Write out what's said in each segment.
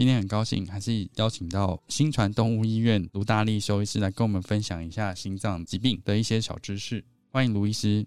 今天很高兴，还是邀请到新传动物医院卢大力兽医师来跟我们分享一下心脏疾病的一些小知识。欢迎卢医师。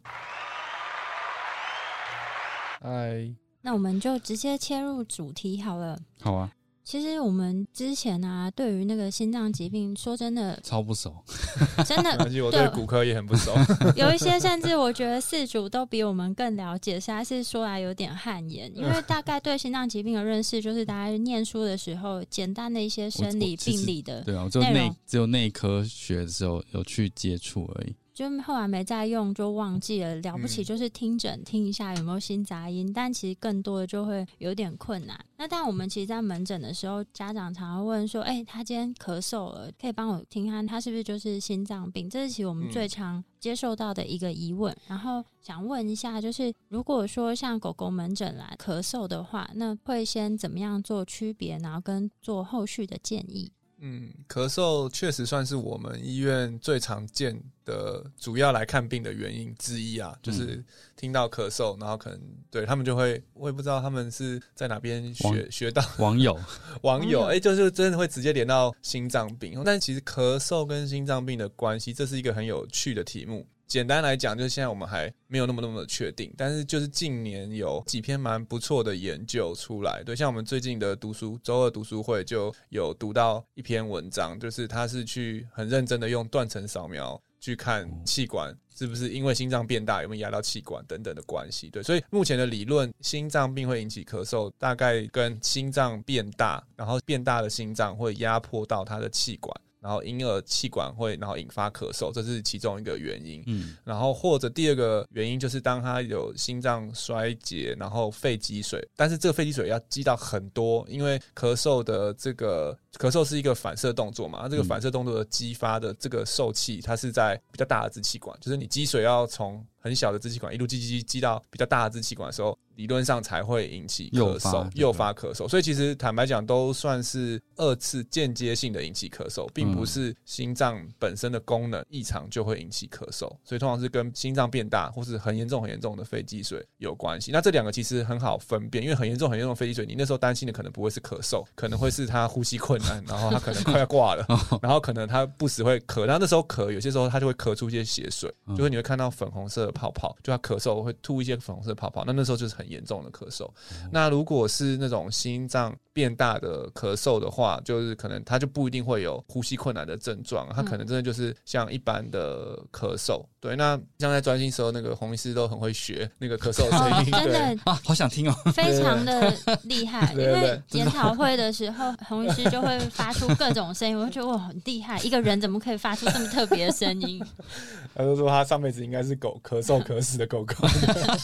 嗨，那我们就直接切入主题好了。好啊。其实我们之前啊，对于那个心脏疾病，说真的超不熟，真的。我对骨科也很不熟，有一些甚至我觉得四主都比我们更了解，实在是说来有点汗颜。因为大概对心脏疾病的认识，就是大家念书的时候简单的一些生理病理的，对啊，就内只有内科学的时候有去接触而已。就后来没再用，就忘记了。了不起就是听诊听一下有没有心杂音，但其实更多的就会有点困难。那但我们其实，在门诊的时候，家长常常问说：“哎，他今天咳嗽了，可以帮我听看，他是不是就是心脏病？”这是其实我们最常接受到的一个疑问。然后想问一下，就是如果说像狗狗门诊来咳嗽的话，那会先怎么样做区别，然后跟做后续的建议？嗯，咳嗽确实算是我们医院最常见的主要来看病的原因之一啊。就是听到咳嗽，然后可能对他们就会，我也不知道他们是在哪边学学到网友网友，哎，就是真的会直接连到心脏病。但其实咳嗽跟心脏病的关系，这是一个很有趣的题目。简单来讲，就是现在我们还没有那么那么的确定，但是就是近年有几篇蛮不错的研究出来，对，像我们最近的读书周二读书会就有读到一篇文章，就是他是去很认真的用断层扫描去看气管是不是因为心脏变大有没有压到气管等等的关系，对，所以目前的理论，心脏病会引起咳嗽，大概跟心脏变大，然后变大的心脏会压迫到它的气管。然后婴儿气管会，然后引发咳嗽，这是其中一个原因。嗯，然后或者第二个原因就是当他有心脏衰竭，然后肺积水，但是这个肺积水要积到很多，因为咳嗽的这个咳嗽是一个反射动作嘛，这个反射动作的激发的这个受气，它是在比较大的支气管，就是你积水要从很小的支气管一路积积积积到比较大的支气管的时候。理论上才会引起咳嗽，诱发咳嗽，所以其实坦白讲，都算是二次间接性的引起咳嗽，并不是心脏本身的功能异常就会引起咳嗽，所以通常是跟心脏变大或是很严重很严重的肺积水有关系。那这两个其实很好分辨，因为很严重很严重的肺积水，你那时候担心的可能不会是咳嗽，可能会是他呼吸困难，然后他可能快要挂了，然后可能他不时会咳，然后那时候咳，有些时候他就会咳出一些血水，就是你会看到粉红色的泡泡，就他咳嗽会吐一些粉红色的泡泡，那那时候就是很。严重的咳嗽，那如果是那种心脏变大的咳嗽的话，就是可能他就不一定会有呼吸困难的症状，他可能真的就是像一般的咳嗽。对，那像在专心时候，那个洪医师都很会学那个咳嗽声音，真的啊，好想听哦，非常的厉害。因为研讨会的时候，洪医师就会发出各种声音，我就觉得哇，很厉害，一个人怎么可以发出这么特别的声音？他就说他上辈子应该是狗咳嗽咳死的狗狗。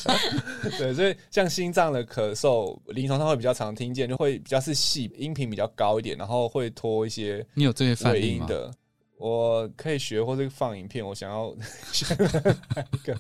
对，所以。像心脏的咳嗽，临床上会比较常听见，就会比较是细，音频比较高一点，然后会拖一些。你有这些反应的？我可以学或者放影片，我想要一个，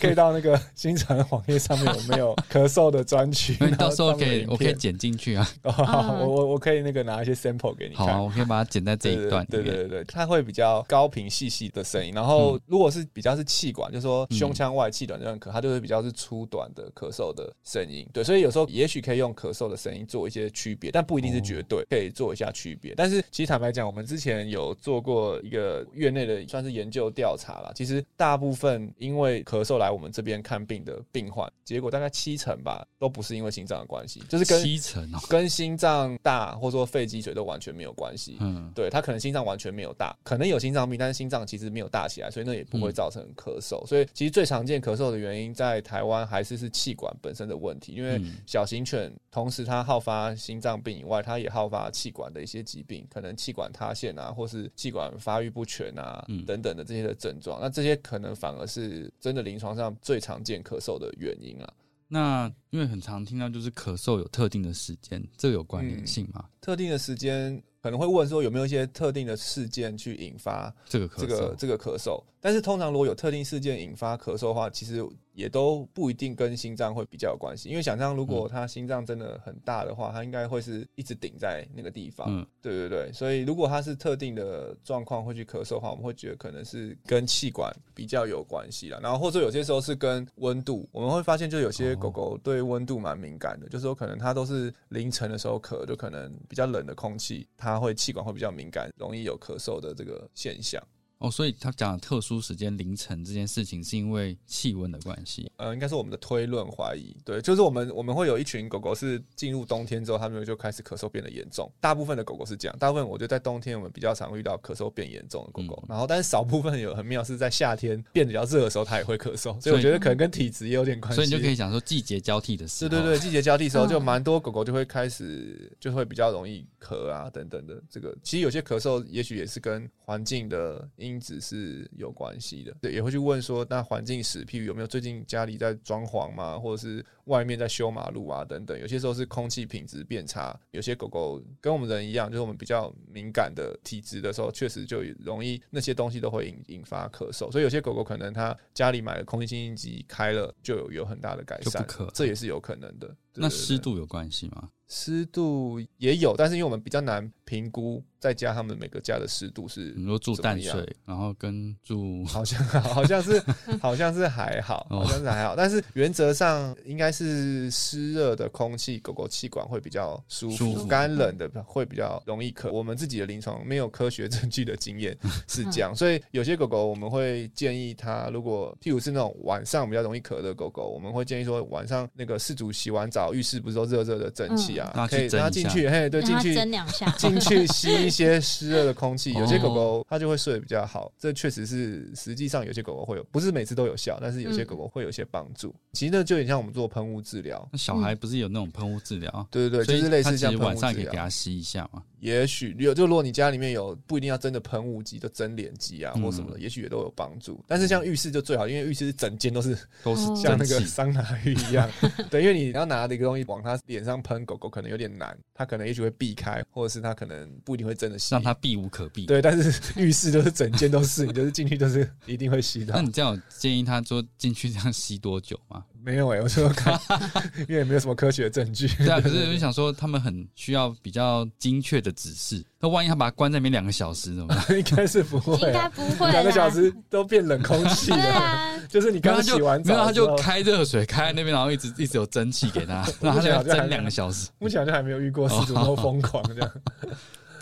可以到那个新传网页上面有没有咳嗽的专区？你到时候可以，我可以剪进去啊。哦我我我可以那个拿一些 sample 给你看。好啊，我可以把它剪在这一段。对对对对，它会比较高频细细的声音。然后如果是比较是气管，就是说胸腔外气短这样咳，它就会比较是粗短的咳嗽的声音。对，所以有时候也许可以用咳嗽的声音做一些区别，但不一定是绝对，可以做一下区别。但是其实坦白讲，我们之前有做过一个院内的算是研究调查啦。其实大部分因为咳嗽来我们这边看病的病患，结果大概七成吧，都不是因为心脏的关系，就是跟七成哦。跟心脏大或者说肺积水都完全没有关系。嗯，对他可能心脏完全没有大，可能有心脏病，但是心脏其实没有大起来，所以那也不会造成咳嗽。所以其实最常见咳嗽的原因在台湾还是是气管本身的问题，因为嗯小型犬同时它好发心脏病以外，它也好发气管的一些疾病，可能气管塌陷啊，或是气管发育不全啊、嗯等等的这些的症状。那这些可能反而是真的临床上最常见咳嗽的原因啊。那因为很常听到就是咳嗽有特定的时间，这个有关嗯联性吗？特定的时间可能会问说有没有一些特定的事件去引发这个这个这个咳嗽，但是通常如果有特定事件引发咳嗽的话，其实也都不一定跟心脏会比较有关系。因为想象如嗯果他心脏真的很大的话，他应该会是一直顶在那个地方。嗯对对对，所以如果他是特定的状况会去咳嗽的话，我们会觉得可能是跟气管比较有关系了。然后或者有些时候是跟温度，我们会发现就有些哦狗狗对温度蛮敏感的，就是说可能它都是凌晨的时候咳，就可能比较冷的空气，它会气管会比较敏感，容易有咳嗽的这个现象。哦，所以他讲特殊时间凌晨这件事情是因为气温的关系。呃，应该是我们的推论怀疑，对，就是我们我们会有一群狗狗是进入冬天之后，它们就开始咳嗽变得严重。大部分的狗狗是这样，大部分我觉得在冬天我们比较常遇到咳嗽变严重的狗狗，嗯然后但是少部分有很妙是在夏天变得比较热的时候，它也会咳嗽，所以我觉得可能跟体质也有点关系。所以你就可以讲说季节交替的时候，对对对，季节交替的时候，嗯就蛮多狗狗就会开始就会比较容易咳啊等等的。这个其实有些咳嗽，也许也是跟环境的因子是有关系的。对，也会去问说，那环境史，譬如有没有最近家里在装潢嘛，或者是外面在修马路啊等等。有些时候是空气品质变差，有些狗狗跟我们人一样，就是我们比较敏感的体质的时候，确实就容易那些东西都会引引发咳嗽。所以有些狗狗可能它家里买的空气清新机开了，就有有很大的改善这也是有可能的。对那湿度有关系吗？湿度也有，但是因为我们比较难评估在家他们每个家的湿度是你说住淡水，然后跟住好像好像是 好像是还好，哦。好像是还好，但是原则上应该是湿热的空气，狗狗气管会比较舒服，舒干冷的会比较容易咳。我们自己的临床没有科学证据的经验 是这样，所以有些狗狗我们会建议它，如果譬如是那种晚上比较容易咳的狗狗，我们会建议说晚上那个饲主洗完澡，浴室不是都热热的蒸汽啊，嗯可以去蒸一下让它进去，嘿，对，进去蒸两下，进去吸一些湿热的空气，哦有些狗狗它就会睡得比较好。这确实是，实际上有些狗狗会有，不是每次都有效，但是有些嗯狗狗会有些帮助。其实那就有点像我们做喷雾治疗，那小孩不是有那种喷雾治疗？对对对，就是类似像喷晚上可以给。他吸一下嘛。也许有，就如果你家里面有不一定要真的喷雾机，就蒸脸机啊嗯或什么的，也许也都有帮助。但是像浴室就最好，因为浴室是整间都是都是哦像那个，桑拿浴一样，对，因为你要拿的一个东西往它脸上喷，狗狗可能有点难，它可能也许会避开，或者是它可能不一定会真的吸。让它避无可避。对，但是浴室就是整间都是，你就是进去就是一定会吸到那。你这样建议它说进去这样吸多久吗？没有哎、我说看，因为也没有什么科学证据。对啊，可是我就想说，他们很需要比较精确的指示。那万一他把它关在里面两个小时怎么办？应该是不会、应该啊，不会两个小时都变冷空气了。啊，就是你没有他就刚洗完没有，他澡之后，就开热水开在那边，然后一直一直有蒸汽给他，然后他就要蒸两个小时。目前好像还没有遇过失主那么疯狂这样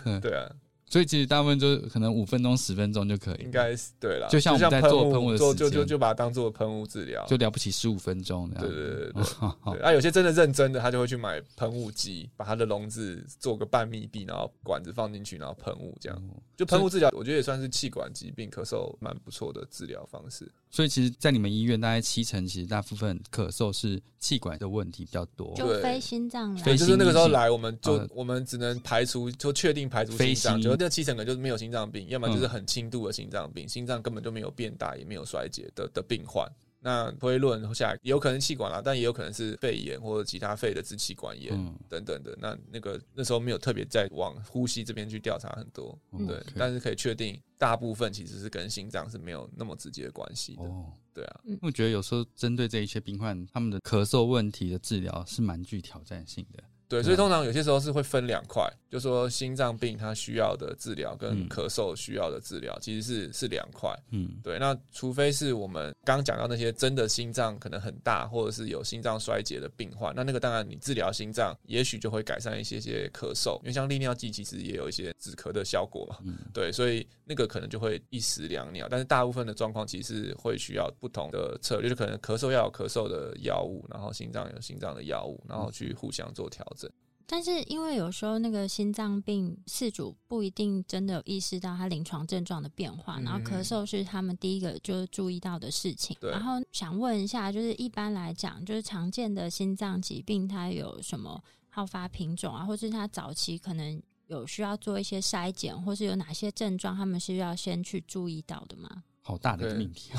嗯。对啊，所以其实大部分就可能五分钟、十分钟就可以应，该是对了。就像我们在做喷雾的时间就就就把它当做喷雾治疗。就了不起十五分钟这样。对对对对 啊，有些真的认真的，他就会去买喷雾机，把它的笼子做个半密闭，然后管子放进去，然后喷雾这样。就喷雾治疗，我觉得也算是气管疾病咳嗽蛮不错的治疗方式。所以其实，在你们医院，大概七成其实大部分咳嗽是气管的问题比较多。就非心脏对，就是那个时候来，我们就、呃。我们只能排除，就确定排除非心脏，心。就那七成可能就是没有心脏病，要么就是嗯。很轻度的心脏病，心脏根本就没有变大，也没有衰竭的的病患。那推论下来，有可能气管啦，但也有可能是肺炎或者其他肺的支气管炎嗯，等等的。那那个那时候没有特别在往呼吸这边去调查很多，嗯对但是可以确定大部分其实是跟心脏是没有那么直接的关系的。哦，对啊，我觉得有时候针对这一些病患，他们的咳嗽问题的治疗是蛮具挑战性的。对，所以通常有些时候是会分两块，就说心脏病它需要的治疗跟嗯咳嗽需要的治疗其实是是两块。嗯，对，那除非是我们刚刚讲到那些真的心脏可能很大，或者是有心脏衰竭的病患，那那个当然你治疗心脏，也许就会改善一些些咳嗽，因为像利尿剂其实也有一些止咳的效果嘛。嗯对，所以那个可能就会一石两鸟，但是大部分的状况其实是会需要不同的策略，就可能咳嗽要有咳嗽的药物，然后心脏有心脏的药物，然后去互相做调整。但是因为有时候那个心脏病事主不一定真的有意识到他临床症状的变化，嗯然后咳嗽是他们第一个就是注意到的事情。然后想问一下，就是一般来讲，就是常见的心脏疾病，它有什么好发品种啊，或是它早期可能有需要做一些筛检，或是有哪些症状，他们是要先去注意到的吗？好大的一个命题，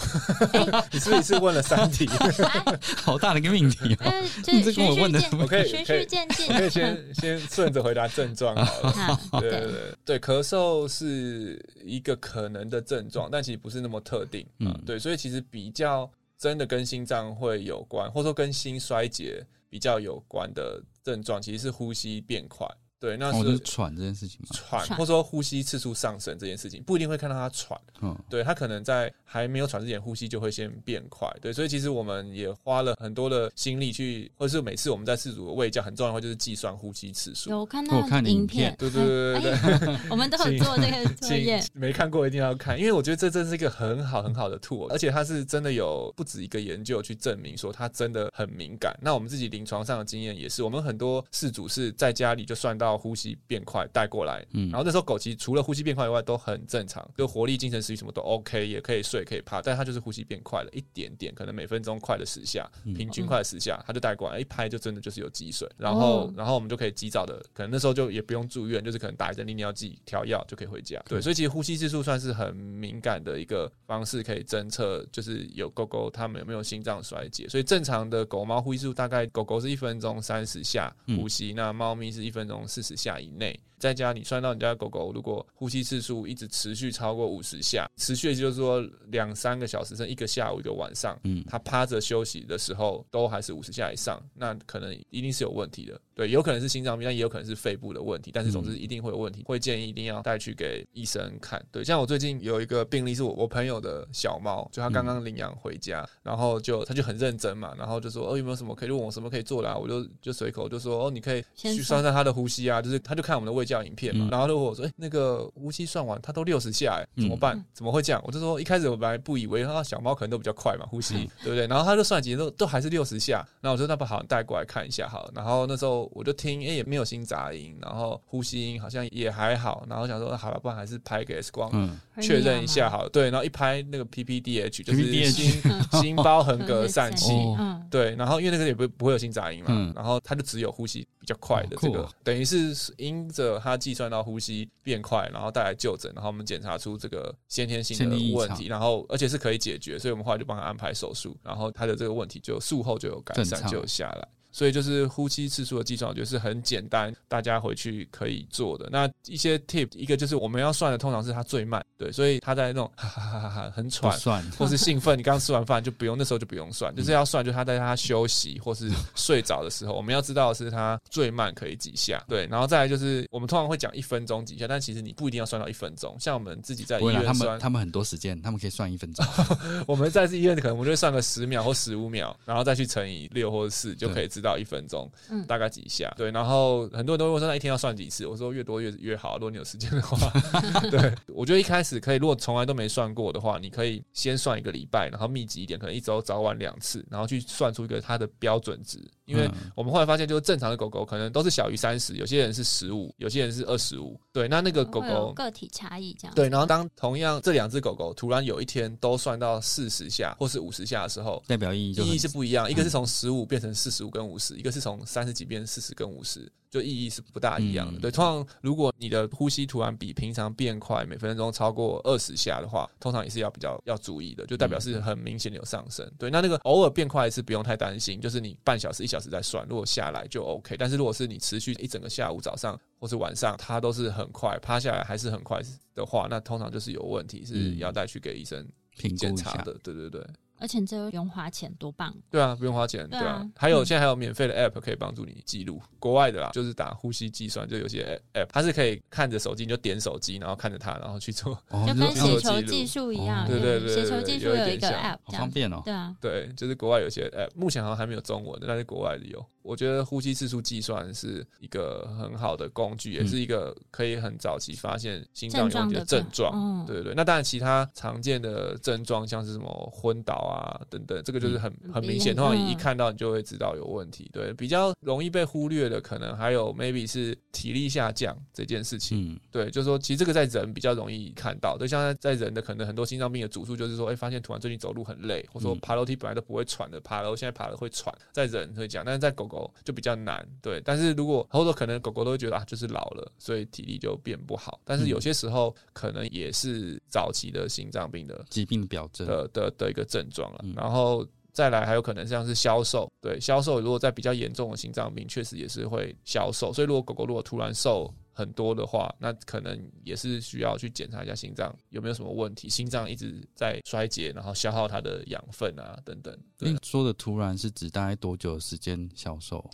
你是不是问了三题？好大的一个命题哦。呃，就你这是跟我问的循序渐我可以循序渐进我。可以先先顺着回答症状好了。啊对对对对，咳嗽是一个可能的症状，但其实不是那么特定啊、嗯对，所以其实比较真的跟心脏会有关，或者说跟心衰竭比较有关的症状，其实是呼吸变快。对，那哦，是、就是喘这件事情嘛。喘，或者说呼吸次数上升这件事情，不一定会看到他喘。嗯，对他可能在还没有喘之前，呼吸就会先变快。对，所以其实我们也花了很多的心力去，或者是每次我们在四组的喂教，很重要的话就是计算呼吸次数。有看到影影片片，对对对对对哎我们都有做这个 作业。没看过一定要看，因为我觉得这真是一个很好很好的 tool，而且它是真的有不止一个研究去证明说它真的很敏感。那我们自己临床上的经验也是，我们很多事主是在家里就算到呼吸变快带过来，嗯。然后那时候狗其实除了呼吸变快以外都很正常，就活力、精神、食欲什么都 OK，也可以睡可以趴，但它就是呼吸变快了一点点，可能每分钟快了十下，嗯。平均快了十下，它就带过来，一拍就真的就是有积水，然后、哦。然后我们就可以及早的，可能那时候就也不用住院，就是可能打一针利尿剂调药就可以回家。对，所以其实呼吸次数算是很敏感的一个方式，可以侦测就是有狗狗它们有没有心脏衰竭。所以正常的狗猫呼吸次数大概狗狗是一分钟三十下呼吸，那猫咪是一分钟四十下以内。在家你算到你家狗狗如果呼吸次数一直持续超过五十下，持续就是说两三个小时，甚至一个下午一个晚上，嗯它趴着休息的时候都还是五十下以上，那可能一定是有问题的。对，有可能是心脏病，但也有可能是肺部的问题，但是总之一定会有问题，会建议一定要带去给医生看。对，像我最近有一个病例是我我朋友的小猫，就他刚刚领养回家，然后就他就很认真嘛，然后就说哦有没有什么可以问我什么可以做的啊，我就就随口就说哦你可以去算算它的呼吸啊，就是他就看我们的喂教影片嘛，嗯。然后就问我说哎、那个呼吸算完他都六十下哎、怎么办？嗯。怎么会这样？我就说一开始我本来不以为啊小猫可能都比较快嘛呼吸，对不对？然后他就算几都都还是六十下，然后我说那不好，你带过来看一下好了。然后那时候我就听，哎、也没有心杂音，然后呼吸音好像也还好，然后想说好了，不然还是拍个 X 光。嗯，确认一下好了，对，然后一拍那个 PPDH 就是心心包横膈疝气，对，然后因为那个也不不会有心杂音嘛，嗯。然后他就只有呼吸比较快的这个，哦等于是因着它计算到呼吸变快，然后带来就诊，然后我们检查出这个先天性的问题，然后而且是可以解决，所以我们后来就帮他安排手术，然后他的这个问题就术后就有改善，就有下来。所以就是呼吸次数的计算，我觉得是很简单，大家回去可以做的。那一些 tip，一个就是我们要算的，通常是它最慢，对，所以他在那种哈哈哈哈哈很不喘，算，或是兴奋，你刚吃完饭就不用，那时候就不用算，就是要算，就是他在他休息或是睡着的时候，我们要知道的是他最慢可以几下，对，然后再来就是我们通常会讲一分钟几下，但其实你不一定要算到一分钟，像我们自己在医院，他们他们很多时间，他们可以算一分钟。我们在医院可能我们就会算个十秒或十五秒，然后再去乘以六或者四，就可以知道一分钟嗯大概几下，对，然后很多人都会问说那一天要算几次，我说越多越越好，如果你有时间的话，对，我觉得一开始可以，如果从来都没算过的话，你可以先算一个礼拜，然后密集一点，可能一周早晚两次，然后去算出一个它的标准值。因为嗯我们后来发现，就是正常的狗狗可能都是小于三十，有些人是十五，有些人是二十五。对，那那个狗狗。个体差异这样。对，然后当同样这两只狗狗突然有一天都算到四十下或是五十下的时候，代表意义就意义是不一样，一个是从十五变成四十五跟跟五十，一个是从三十几变四十跟五十，就意义是不大一样的。嗯对，通常如果你的呼吸突然比平常变快，每分钟超过二十下的话，通常也是要比较要注意的，就代表是很明显的有上升。对，那那个偶尔变快是不用太担心，就是你半小时一小时再算，如果下来就 OK。但是如果是你持续一整个下午、早上或是晚上，它都是很快，趴下来还是很快的话，那通常就是有问题，是嗯要带去给医生评估一下。检查的。对对对。而且这又不用花钱，多棒！对啊，不用花钱，对啊。还有嗯现在还有免费的 app 可以帮助你记录，国外的啦，就是打呼吸计算，就有些 app 它是可以看着手机，你就点手机，然后看着它，然后去做。哦，就跟写球技术一样，哦对对对写球对技术有一个 app，好方便哦。对啊，对，就是国外有些 app，目前好像还没有中文的，但是国外的有。我觉得呼吸次数计算是一个很好的工具，也嗯是一个可以很早期发现心脏有问题的症症状。嗯，对对对，那当然，其他常见的症状像是什么昏倒啊等等，这个就是很很明显，嗯通常一嗯看到你就会知道有问题。对，比较容易被忽略的，可能还有 maybe 是体力下降这件事情。嗯，对，就是说，其实这个在人比较容易看到，对，像在在人的可能很多心脏病的主诉就是说，哎、发现突然最近走路很累，或者说嗯爬楼梯本来都不会喘的，爬楼现在爬了会喘，在人会讲，但是在狗狗就比较难，对。但是如果或者可能狗狗都会觉得啊，就是老了，所以体力就变不好，但是有些时候可能也是早期的心脏病的疾病的表征。的的的一个症状了嗯，然后。再来还有可能像是消瘦，对消瘦，如果在比较严重的心脏病，确实也是会消瘦。所以如果狗狗如果突然瘦很多的话，那可能也是需要去检查一下心脏有没有什么问题，心脏一直在衰竭，然后消耗它的养分啊等等。对你说的突然是指大概多久的时间销售？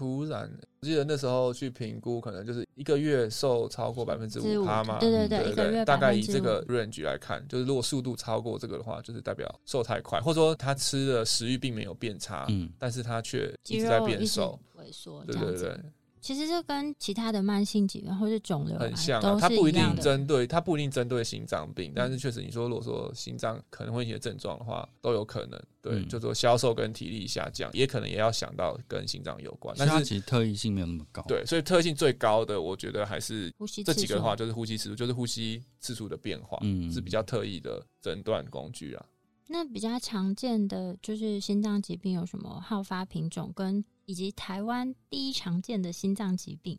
突然，我记得那时候去评估，可能就是一个月瘦超过百分之五趴嘛，对对对，对一个月大概以这个 range 来看，就是如果速度超过这个的话，就是代表瘦太快，或者说他吃的食欲并没有变差，嗯，但是他却一直在变瘦。萎缩。对对对，其实这跟其他的慢性疾病或是肿瘤啊很像它不一定。针对，它不一定针对心脏病，但是确实你说如果说心脏可能会一些症状的话，都有可能。对，嗯就说消瘦跟体力下降，也可能也要想到跟心脏有关。但是其实特异性没有那么高。，对，所以特性最高的，我觉得还是呼吸这几个的话，就是呼吸次数，就是呼吸次数的变化，嗯是比较特异的诊断工具啊。那比较常见的就是心脏疾病有什么好发品种，跟以及台湾第一常见的心脏疾病。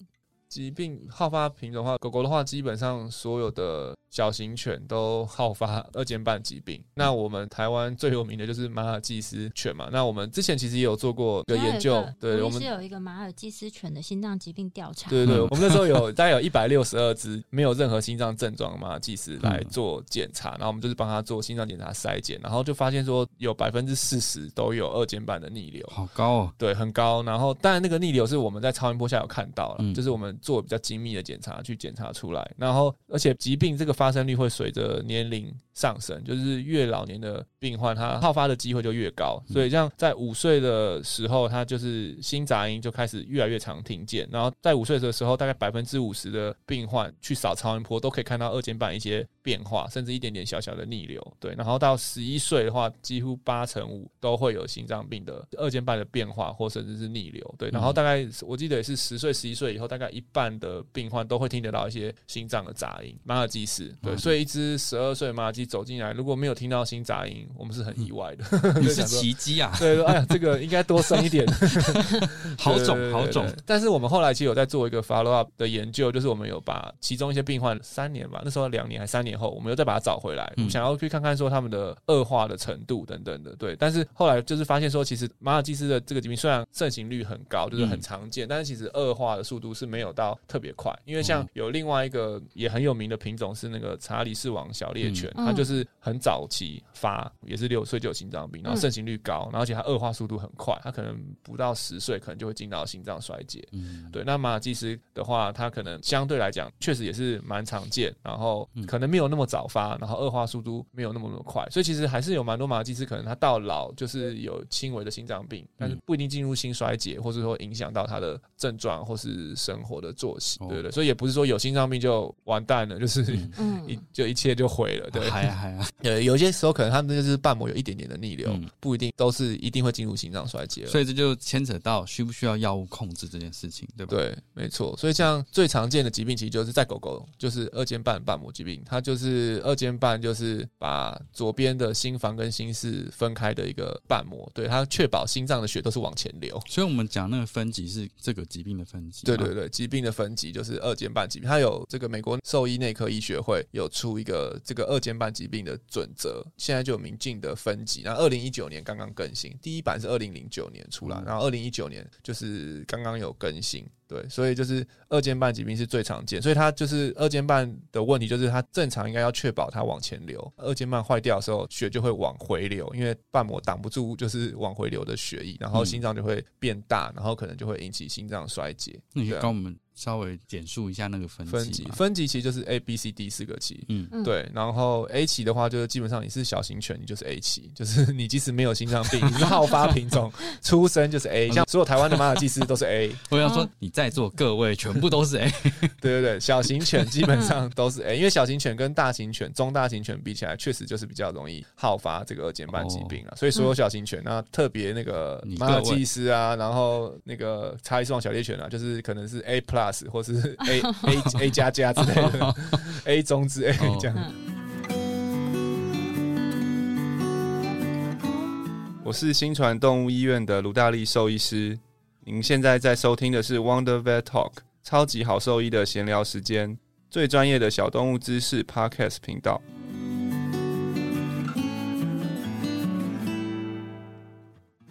疾病好发品种的话，狗狗的话，基本上所有的小型犬都好发二尖瓣疾病。那我们台湾最有名的就是马尔济斯犬嘛。那我们之前其实也有做过一个研究，对我们是有一个马尔济斯犬的心脏疾病调查。对对我们那时候有大概有一百六十二只没有任何心脏症状的马尔济斯来做检查，然后我们就是帮他做心脏检查筛检，然后就发现说有百分之四十都有二尖瓣的逆流。好高哦。对，很高。然后，当然那个逆流是我们在超音波下有看到了，嗯就是我们做比较精密的检查去检查出来。然后，而且疾病这个发生率会随着年龄上升，就是越老年的病患，他好发的机会就越高。所以，像在五岁的时候，他就是心杂音就开始越来越常听见。然后，在五岁的时候，大概百分之五十的病患去扫超音波都可以看到二尖瓣一些变化，甚至一点点小小的逆流。对，然后到十一岁的话，几乎八成五都会有心脏病的二尖瓣的变化，或甚至是逆流。对，然后大概我记得也是十岁、十一岁以后，大概一半的病患都会听得到一些心脏的杂音。马尔济斯，对，嗯所以一只十二岁马尔济走进来，如果没有听到心杂音，我们是很意外的。你就是奇迹啊！对，哎呀，这个应该多生一点，好种对对对好肿，但是我们后来其实有在做一个 follow up 的研究，就是我们有把其中一些病患三年吧，那时候两年还三年后，我们又再把它找回来，想要去看看说他们的恶化的程度等等的。对，但是后来就是发现说，其实马尔济斯的这个疾病虽然盛行率很高，就是很嗯常见，但是其实恶化的速度是没有到特别快，因为像哦有另外一个也很有名的品种是那个查理士王小猎犬，嗯。它就是很早期发，也是六岁就有心脏病，然后盛行率高，然后而且它恶化速度很快，它可能不到十岁可能就会进到心脏衰竭。嗯，对，那马尔济斯的话，它可能相对来讲确实也是蛮常见，然后嗯。可能没有那么早发，然后恶化速度没有那么那么快，所以其实还是有蛮多马尔济斯可能他到老就是有轻微的心脏病，但是不一定进入心衰竭，或者说影响到他的症状或是生活的作息，哦对对对，所以也不是说有心脏病就完蛋了，就是嗯 一嗯，就一切就毁了，对。还还啊，呃，有些时候可能他们就是瓣膜有一点点的逆流，嗯不一定都是一定会进入心脏衰竭了。所以这就牵扯到需不需要药物控制这件事情，对吧？对，没错。所以像最常见的疾病，其实就是在狗狗，就是二尖瓣瓣膜疾病。它就是二尖瓣，就是把左边的心房跟心室分开的一个瓣膜，对它确保心脏的血都是往前流。所以我们讲那个分级是这个疾病的分级，对对，对，疾病的分级就是二尖瓣疾病，它有这个美国兽医内科医学会有出一个这个二尖瓣疾病的准则，现在就有明镜的分级。那二零一九年刚刚更新，第一版是二零零九年出来，嗯然后二零一九年就是刚刚有更新。对，所以就是二尖瓣疾病是最常见，所以它就是二尖瓣的问题，就是它正常应该要确保它往前流，二尖瓣坏掉的时候，血就会往回流，因为瓣膜挡不住就是往回流的血液，然后嗯心脏就会变大，然后可能就会引起心脏衰竭。那你跟我们稍微简述一下那个分分级？分级其实就是 A、B、C、D 四个期。嗯，嗯，对，然后 A 期的话，就是基本上你是小型犬，你就是 A 期，就是 你即使没有心脏病，你是好发品种，出生就是 A，像所有台湾的马尔济斯都是 A，我要说哦你在座各位全部都是 A，对对对，小型犬基本上都是 A，因为小型犬跟大型犬、中大型犬比起来，确实就是比较容易好发这个二尖瓣疾病啊。所以所有小型犬，那特别那个你马尔济斯啊，然后那个查理斯旺小猎犬啊，就是可能是 A plus 或是 A A A 加加之类的，A 中之 A 哦这样。我是新传动物医院的卢大力兽医师。您现在在收听的是 Wonder Vet Talk 超级好兽医的闲聊时间，最专业的小动物知识 Podcast 频道。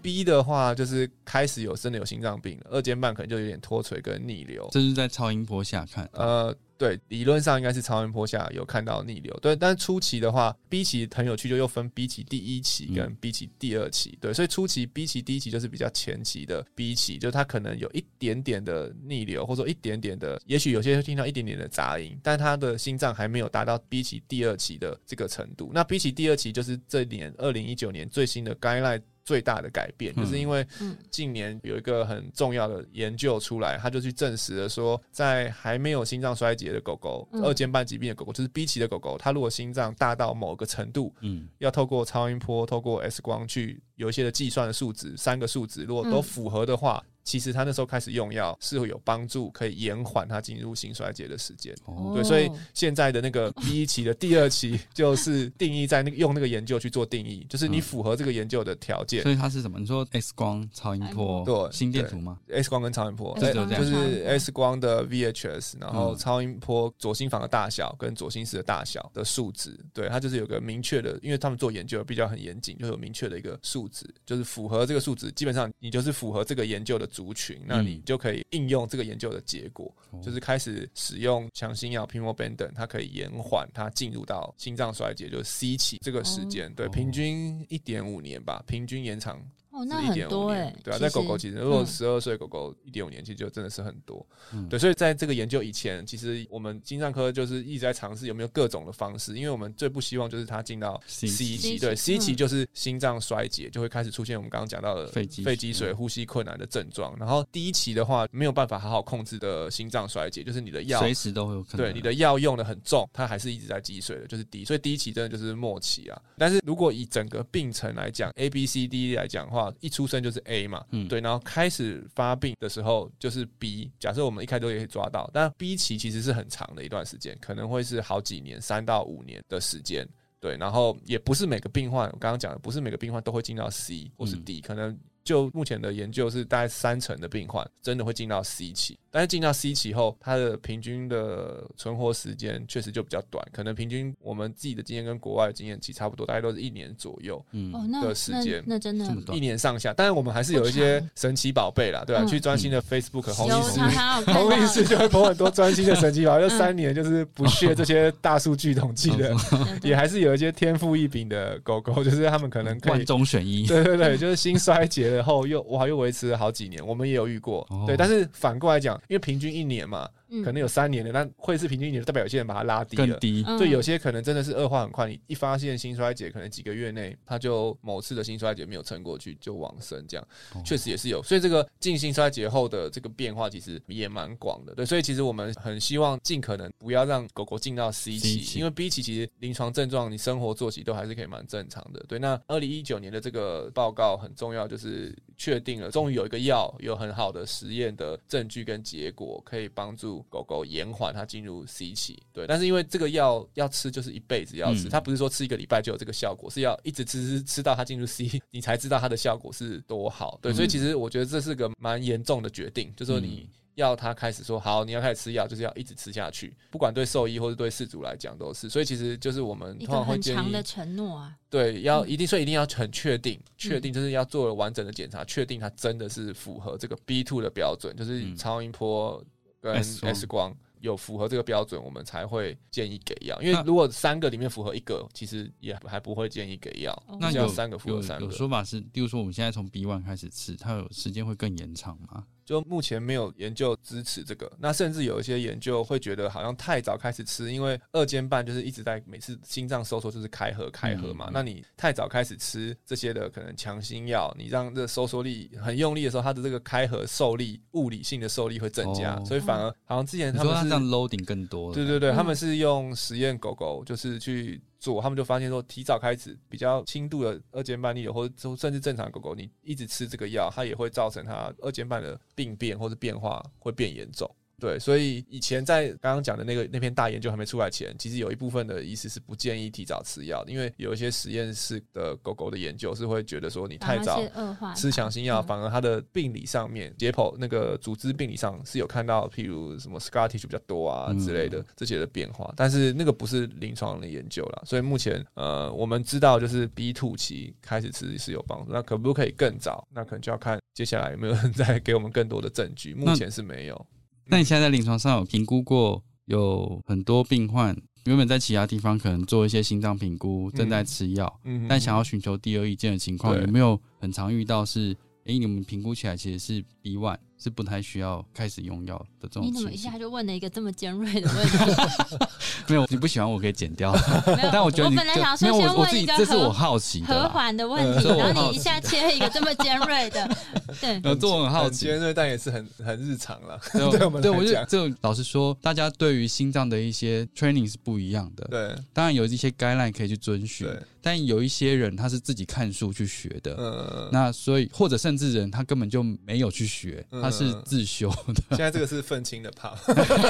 B 的话就是开始有真的有心脏病了，二尖瓣可能就有点脱垂跟逆流。这是在超音波下看，呃，对，理论上应该是超音波下有看到逆流，对，但是初期的话，B 期很有趣，就又分 B 期第一期跟嗯 B 期第二期，对，所以初期 B 期第一期就是比较前期的 B 期，就是它可能有一点点的逆流，或者说一点点的，也许有些会听到一点点的杂音，但他的心脏还没有达到 B 期第二期的这个程度。那 B 期第二期就是这年二零一九年最新的 guideline 最大的改变，嗯。就是因为嗯。近年有一个很重要的研究出来，他就去证实了说，在还没有心脏衰竭的狗狗、嗯。二尖瓣疾病的狗狗，就是 B 级的狗狗，它如果心脏大到某个程度，嗯，要透过超音波、透过 X 光去有一些的计算的数值，三个数值如果都嗯。符合的话，其实他那时候开始用药是会有帮助，可以延缓他进入心衰竭的时间。哦，对，所以现在的那个第一期的第二期，就是定义在那个用那个研究去做定义，就是你嗯。符合这个研究的条件。所以它是什么？你说 X 光、超音波、对。心电图吗？，X 光跟超音波，就只有这样。就是 X 光的 VHS，然后嗯。超音波左心房的大小跟左心室的大小的数值，对，它就是有个明确的，因为他们做研究比较很严谨，就有明确的一个数值，就是符合这个数值，基本上你就是符合这个研究的族群，那你就可以应用这个研究的结果，哦。就是开始使用强心药 Pimobendan，它可以延缓它进入到心脏衰竭，就是 C 期这个时间，对，哦平均一点五年吧，平均延长哦，那一很点五年多哎，，对啊，其在狗狗其实如果嗯十二岁狗狗一点五年，其实就真的是很多。嗯对，所以在这个研究以前，其实我们心脏科就是一直在尝试有没有各种的方式，因为我们最不希望就是它进到 C 期，对期 C 期嗯就是心脏衰竭，就会开始出现我们刚刚讲到的肺积肺积水、嗯呼吸困难的症状。然后第一期的话，没有办法好好控制的心脏衰竭，就是你的药随时都会有可能。对你的药用的很重，它还是一直在积水的，就是低。所以第一期真的就是末期啊。但是如果以整个病程来讲，A、B、C、D 来讲的话，一出生就是 A 嘛，嗯对，然后开始发病的时候就是 B。假设我们一开头也可以抓到，但 B 期其实是很长的一段时间，可能会是好几年，三到五年的时间。对，然后也不是每个病患，我刚刚讲的不是每个病患都会进到 C 或是嗯 D，、可能就目前的研究是大概三成的病患真的会进到 C 期，但是进到 C 期后，它的平均的存活时间确实就比较短，可能平均我们自己的经验跟国外的经验其实差不多，大概都是一年左右。嗯。哦，那的时间那那真的一年上下，但是我们还是有一些神奇宝贝啦，对吧、嗯。去专心的 Facebook 红有医师红到医师就会播很多专心的神奇宝贝，就嗯三年就是不屑这些大数据统计的，也还是有一些天赋异禀的狗狗，就是他们可能可以万中选一。对对对，就是心衰竭了后又哇又维持了好几年，我们也有遇过。哦。对，但是反过来讲，因为平均一年嘛，可能有三年的，那会是平均一年，代表有些人把它拉低了。更低。嗯对，有些可能真的是恶化很快，你一发现心衰竭，可能几个月内他就某次的心衰竭没有撑过去就往生，这样哦确实也是有。所以这个进心衰竭后的这个变化其实也蛮广的。对，所以其实我们很希望尽可能不要让狗狗进到 C C 期，因为 B 期其实临床症状、你生活作息都还是可以蛮正常的。对，那二零一九年的这个报告很重要，就是确定了，终于有一个药有很好的实验的证据跟结果，可以帮助狗狗延缓它进入 C 期。对，但是因为这个药要吃就是一辈子要吃，嗯它不是说吃一个礼拜就有这个效果，是要一直吃吃吃到它进入 C，你才知道它的效果是多好。对，嗯所以其实我觉得这是个蛮严重的决定，就说你。要他开始说好，你要开始吃药，就是要一直吃下去，不管对兽医或者对饲主来讲都是。所以其实就是我们通常会建议的，承诺啊，对，要嗯一定，所以一定要很确定，确定就是要做了完整的检查，确定它真的是符合这个 B two 的标准，就是嗯超音波跟 X 光有符合这个标准，我们才会建议给药。因为如果三个里面符合一个，其实也还不会建议给药。哦那有只要三个符合有有三个说法是，例如说我们现在从 B one 开始吃，它有时间会更延长吗？就目前没有研究支持这个，那甚至有一些研究会觉得好像太早开始吃，因为二尖瓣就是一直在每次心脏收缩就是开合开合嘛，嗯。那你太早开始吃这些的可能强心药，你让这收缩力很用力的时候，它的这个开合受力物理性的受力会增加，哦。所以反而好像之前他们是 loading 更多了，对对对，嗯他们是用实验狗狗，就是去做，他们就发现说，提早开始比较轻度的二尖瓣逆流，或者甚至正常狗狗，你一直吃这个药，它也会造成它二尖瓣的病变或者变化会变严重。对，所以以前在刚刚讲的那个那篇大研究还没出来前，其实有一部分的医师是不建议提早吃药的，因为有一些实验室的狗狗的研究是会觉得说你太早吃强心药，嗯反而它的病理上面解剖那个组织病理上是有看到，譬如什么 scar tissue 比较多啊嗯之类的这些的变化，但是那个不是临床的研究了，所以目前呃我们知道就是 B two 期开始吃是有帮助，那可不可以更早？那可能就要看接下来有没有人 再给我们更多的证据，目前是没有。那你现在在临床上有评估过，有很多病患原本在其他地方可能做一些心脏评估，正在吃药，嗯但想要寻求第二意见的情况，有没有很常遇到是？诶，你们评估起来其实是 B one，是不太需要开始用药的这种你怎么一下。就问了一个这么尖锐的问题？没有，你不喜欢我可以剪掉，没有 但我觉得你本来想没有说先我我自己问一个这是我好奇的和，缓的问题，然后你一下切一个这么尖锐的，对，呃，这我很好奇。很尖锐，但也是很很日常了。对对我们对，来讲我觉得这老实说，大家对于心脏的一些 training 是不一样的。对当然有一些 guideline 可以去遵循，对，但有一些人他是自己看书去学的。嗯，那所以，或者甚至人他根本就没有去学，嗯他是自修的。现在这个是愤青的怕，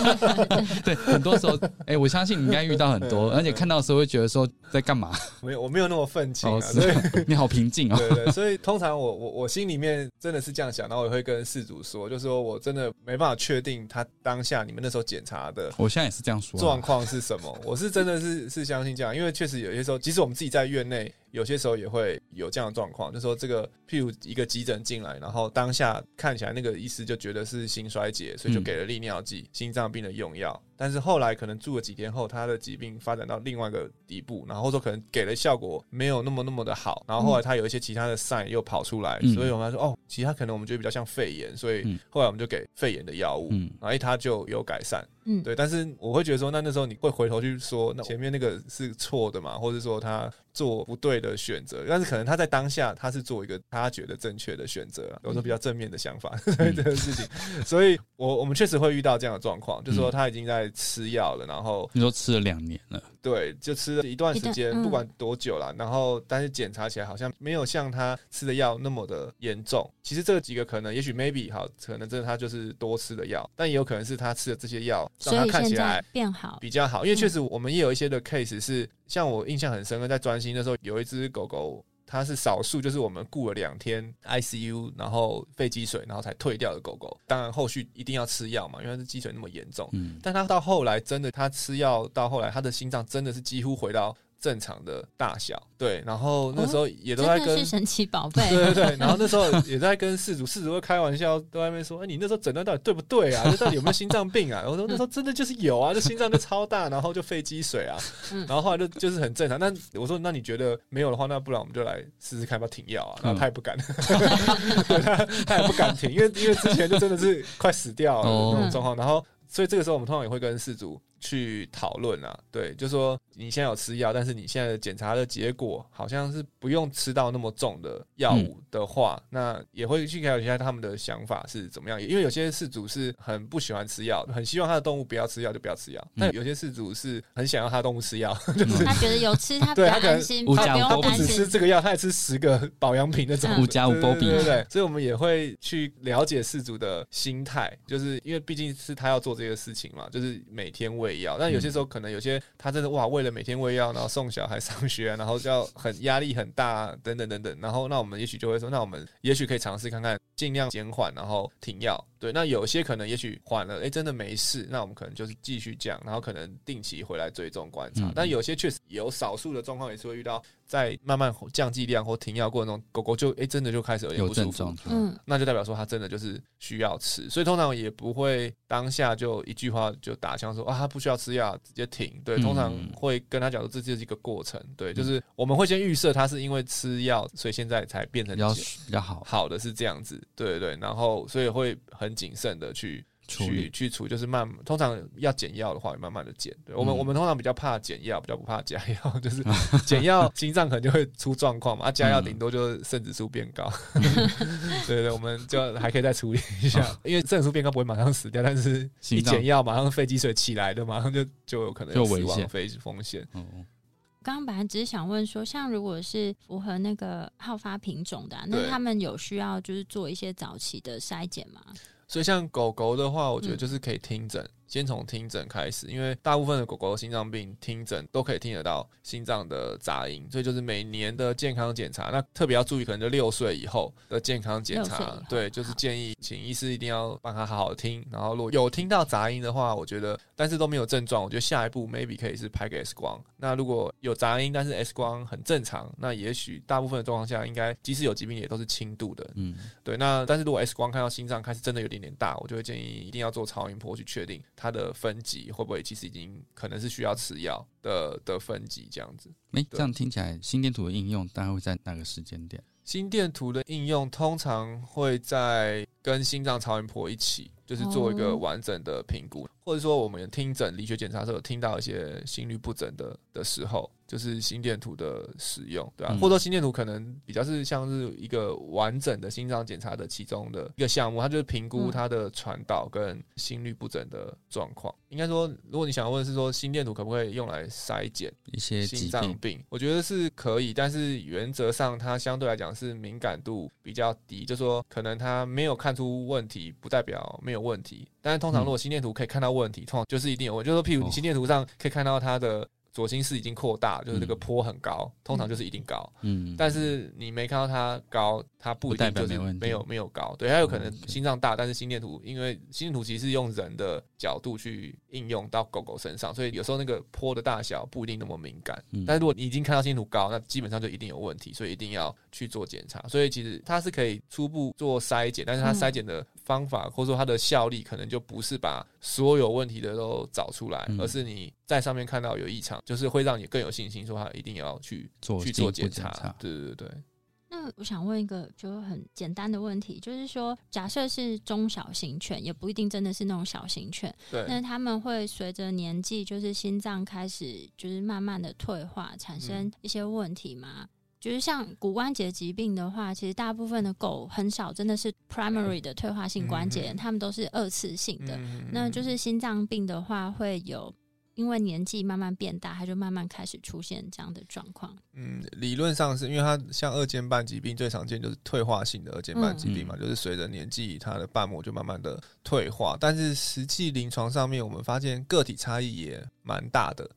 对，很多时候，哎、我相信你应该遇到很多，而且看到的时候会觉得说在干嘛？没有我没有那么愤青啊，哦，所以，你好平静哦。对对，所以通常我我我心里面真的是这样想，然后我也会跟事主说，就是说我真的没办法确定他当下你们那时候检查的我现在也是这样说啊。状况是什么。我是真的是是相信这样，因为确实有些时候，即使我们自己在院内，有些时候也会有这样的状况，就是说这个譬如一个急诊进来，然后当下看起来那个医师就觉得是心衰竭，所以就嗯给了利尿剂，心脏病的用药。但是后来可能住了几天后，他的疾病发展到另外一个底部，然后说可能给的效果没有那么那么的好，然后后来他有一些其他的 sign 又跑出来，嗯。所以我们说哦，其他可能我们觉得比较像肺炎，所以嗯后来我们就给肺炎的药物，嗯然后他就有改善。嗯，对，但是我会觉得说，那那时候你会回头去说，那前面那个是错的嘛，或者说他做不对的选择，但是可能他在当下他是做一个他觉得正确的选择啊，有时候比较正面的想法 对这个事情，所以我我们确实会遇到这样的状况，就是说他已经在吃药了，然后你说吃了两年了，对，就吃了一段时间，嗯。不管多久了，然后但是检查起来好像没有像他吃的药那么的严重。其实这几个可能，也许 maybe 好，可能真的他就是多吃的药，但也有可能是他吃的这些药让他看起来变好，比较好，因为确实我们也有一些的 case 是，像我印象很深刻，在专心的时候，有一只狗狗，它是少数，就是我们顾了两天 ICU，然后肺积水，然后才退掉的狗狗。当然后续一定要吃药嘛，因为它是积水那么严重。嗯，但它到后来真的，它吃药到后来，它的心脏真的是几乎回到正常的大小。对，然后那时候也都在跟神奇宝贝。对对对，然后那时候也在跟事主，事主会开玩笑，都在那边说：“哎，你那时候诊断到底对不对啊？这到底有没有心脏病啊？” 我说：“那时候真的就是有啊，这心脏就超大，然后就肺积水啊。”然后后来就就是很正常。那我说：“那你觉得没有的话，那不然我们就来试试看，要不要停药啊？”然后他也不敢，他 他也不敢停，因为因为之前就真的是快死掉了那种状况。然后所以这个时候我们通常也会跟事主。去讨论啊，对，就说你现在有吃药，但是你现在的检查的结果好像是不用吃到那么重的药物的话，那也会去了解一下他们的想法是怎么样。因为有些事主是很不喜欢吃药，很希望他的动物不要吃药就不要吃药，但有些事主是很想要他的动物吃药，就是他觉得有吃他比较安心，他不用担心吃这个药，他也吃十个保养品那种五加五波比，对对对。所以我们也会去了解事主的心态，就是因为毕竟是他要做这个事情嘛，就是每天喂药，但有些时候。可能有些他真的哇，为了每天喂药，然后送小孩上学，然后就要很压力很大，等等等等。然后那我们也许就会说，那我们也许可以尝试看看，尽量减缓，然后停药。对，那有些可能也许缓了，哎，真的没事，那我们可能就是继续降，然后可能定期回来追踪观察。但有些确实有少数的状况也是会遇到，在慢慢降剂量或停药过程中，狗狗就哎真的就开始有点不舒服，嗯，那就代表说它真的就是需要吃，所以通常也不会当下就一句话就打枪说啊，它不需要吃药，直接停。对，通常会跟他讲说这就是一个过程，对，就是我们会先预设它是因为吃药，所以现在才变成比较比较好，好的是这样子，对对对，然后所以会很。谨慎的去去去除，就是慢，通常要减药的话，慢慢的减。对我们，我们通常比较怕减药，比较不怕加药，就是减药 心脏可能就会出状况嘛，啊，加药顶多就是肾指数变高。对对，我们就还可以再处理一下，因为肾指数变高不会马上死掉，但是一减药马上肺积水起来的，马上就就有可能有死亡非风险。刚刚本来只是想问说，像如果是符合那个好发品种的，那他们有需要就是做一些早期的筛检吗？所以像狗狗的话，我觉得就是可以听诊。先从听诊开始，因为大部分的狗狗心脏病听诊都可以听得到心脏的杂音，所以就是每年的健康检查，那特别要注意，可能就六岁以后的健康检查，对，就是建议请医师一定要帮他好好听，然后如果有听到杂音的话，我觉得但是都没有症状，我觉得下一步 maybe 可以是拍个 X 光。那如果有杂音，但是 X 光很正常，那也许大部分的状况下，应该即使有疾病也都是轻度的，嗯，对。那但是如果 X 光看到心脏开始真的有点点大，我就会建议一定要做超音波去确定它的分级。会不会其实已经可能是需要吃药的的分级这样子？哎，这样听起来心电图的应用大概会在哪个时间点？心电图的应用通常会在跟心脏超音波一起，就是做一个完整的评估，或者说我们听诊理学检查时候听到一些心律不整的的时候。就是心电图的使用，对吧？或者说心电图可能比较是像是一个完整的心脏检查的其中的一个项目，它就是评估它的传导跟心律不整的状况。应该说，如果你想要问是说心电图可不可以用来筛检一些心脏病，我觉得是可以，但是原则上它相对来讲是敏感度比较低，就说可能它没有看出问题，不代表没有问题。但是通常如果心电图可以看到问题，通常就是一定有问题。就是说，譬如你心电图上可以看到它的。左心室已经扩大，就是那个坡很高，通常就是一定高。嗯，但是你没看到它高，它不一定就是没有没有高。对，它有可能心脏大，但是心电图，因为心电图其实是用人的角度去应用到狗狗身上，所以有时候那个坡的大小不一定那么敏感。但是如果你已经看到心电图高，那基本上就一定有问题，所以一定要去做检查。所以其实它是可以初步做筛检，但是它筛检的方法或者说它的效力，可能就不是把所有问题的都找出来，而是你在上面看到有异常。就是会让你更有信心，说它一定要去做去做检查。对对对。那我想问一个就很简单的问题，就是说，假设是中小型犬，也不一定真的是那种小型犬。对。那他们会随着年纪，就是心脏开始就是慢慢的退化，产生一些问题吗？就是像骨关节疾病的话，其实大部分的狗很少真的是 primary 的退化性关节，他们都是二次性的。那就是心脏病的话，会有。因为年纪慢慢变大，他就慢慢开始出现这样的状况。嗯，理论上是因为它像二尖瓣疾病最常见就是退化性的二尖瓣疾病嘛，就是随着年纪，它的瓣膜就慢慢的退化。但是实际临床上面，我们发现个体差异也蛮大的。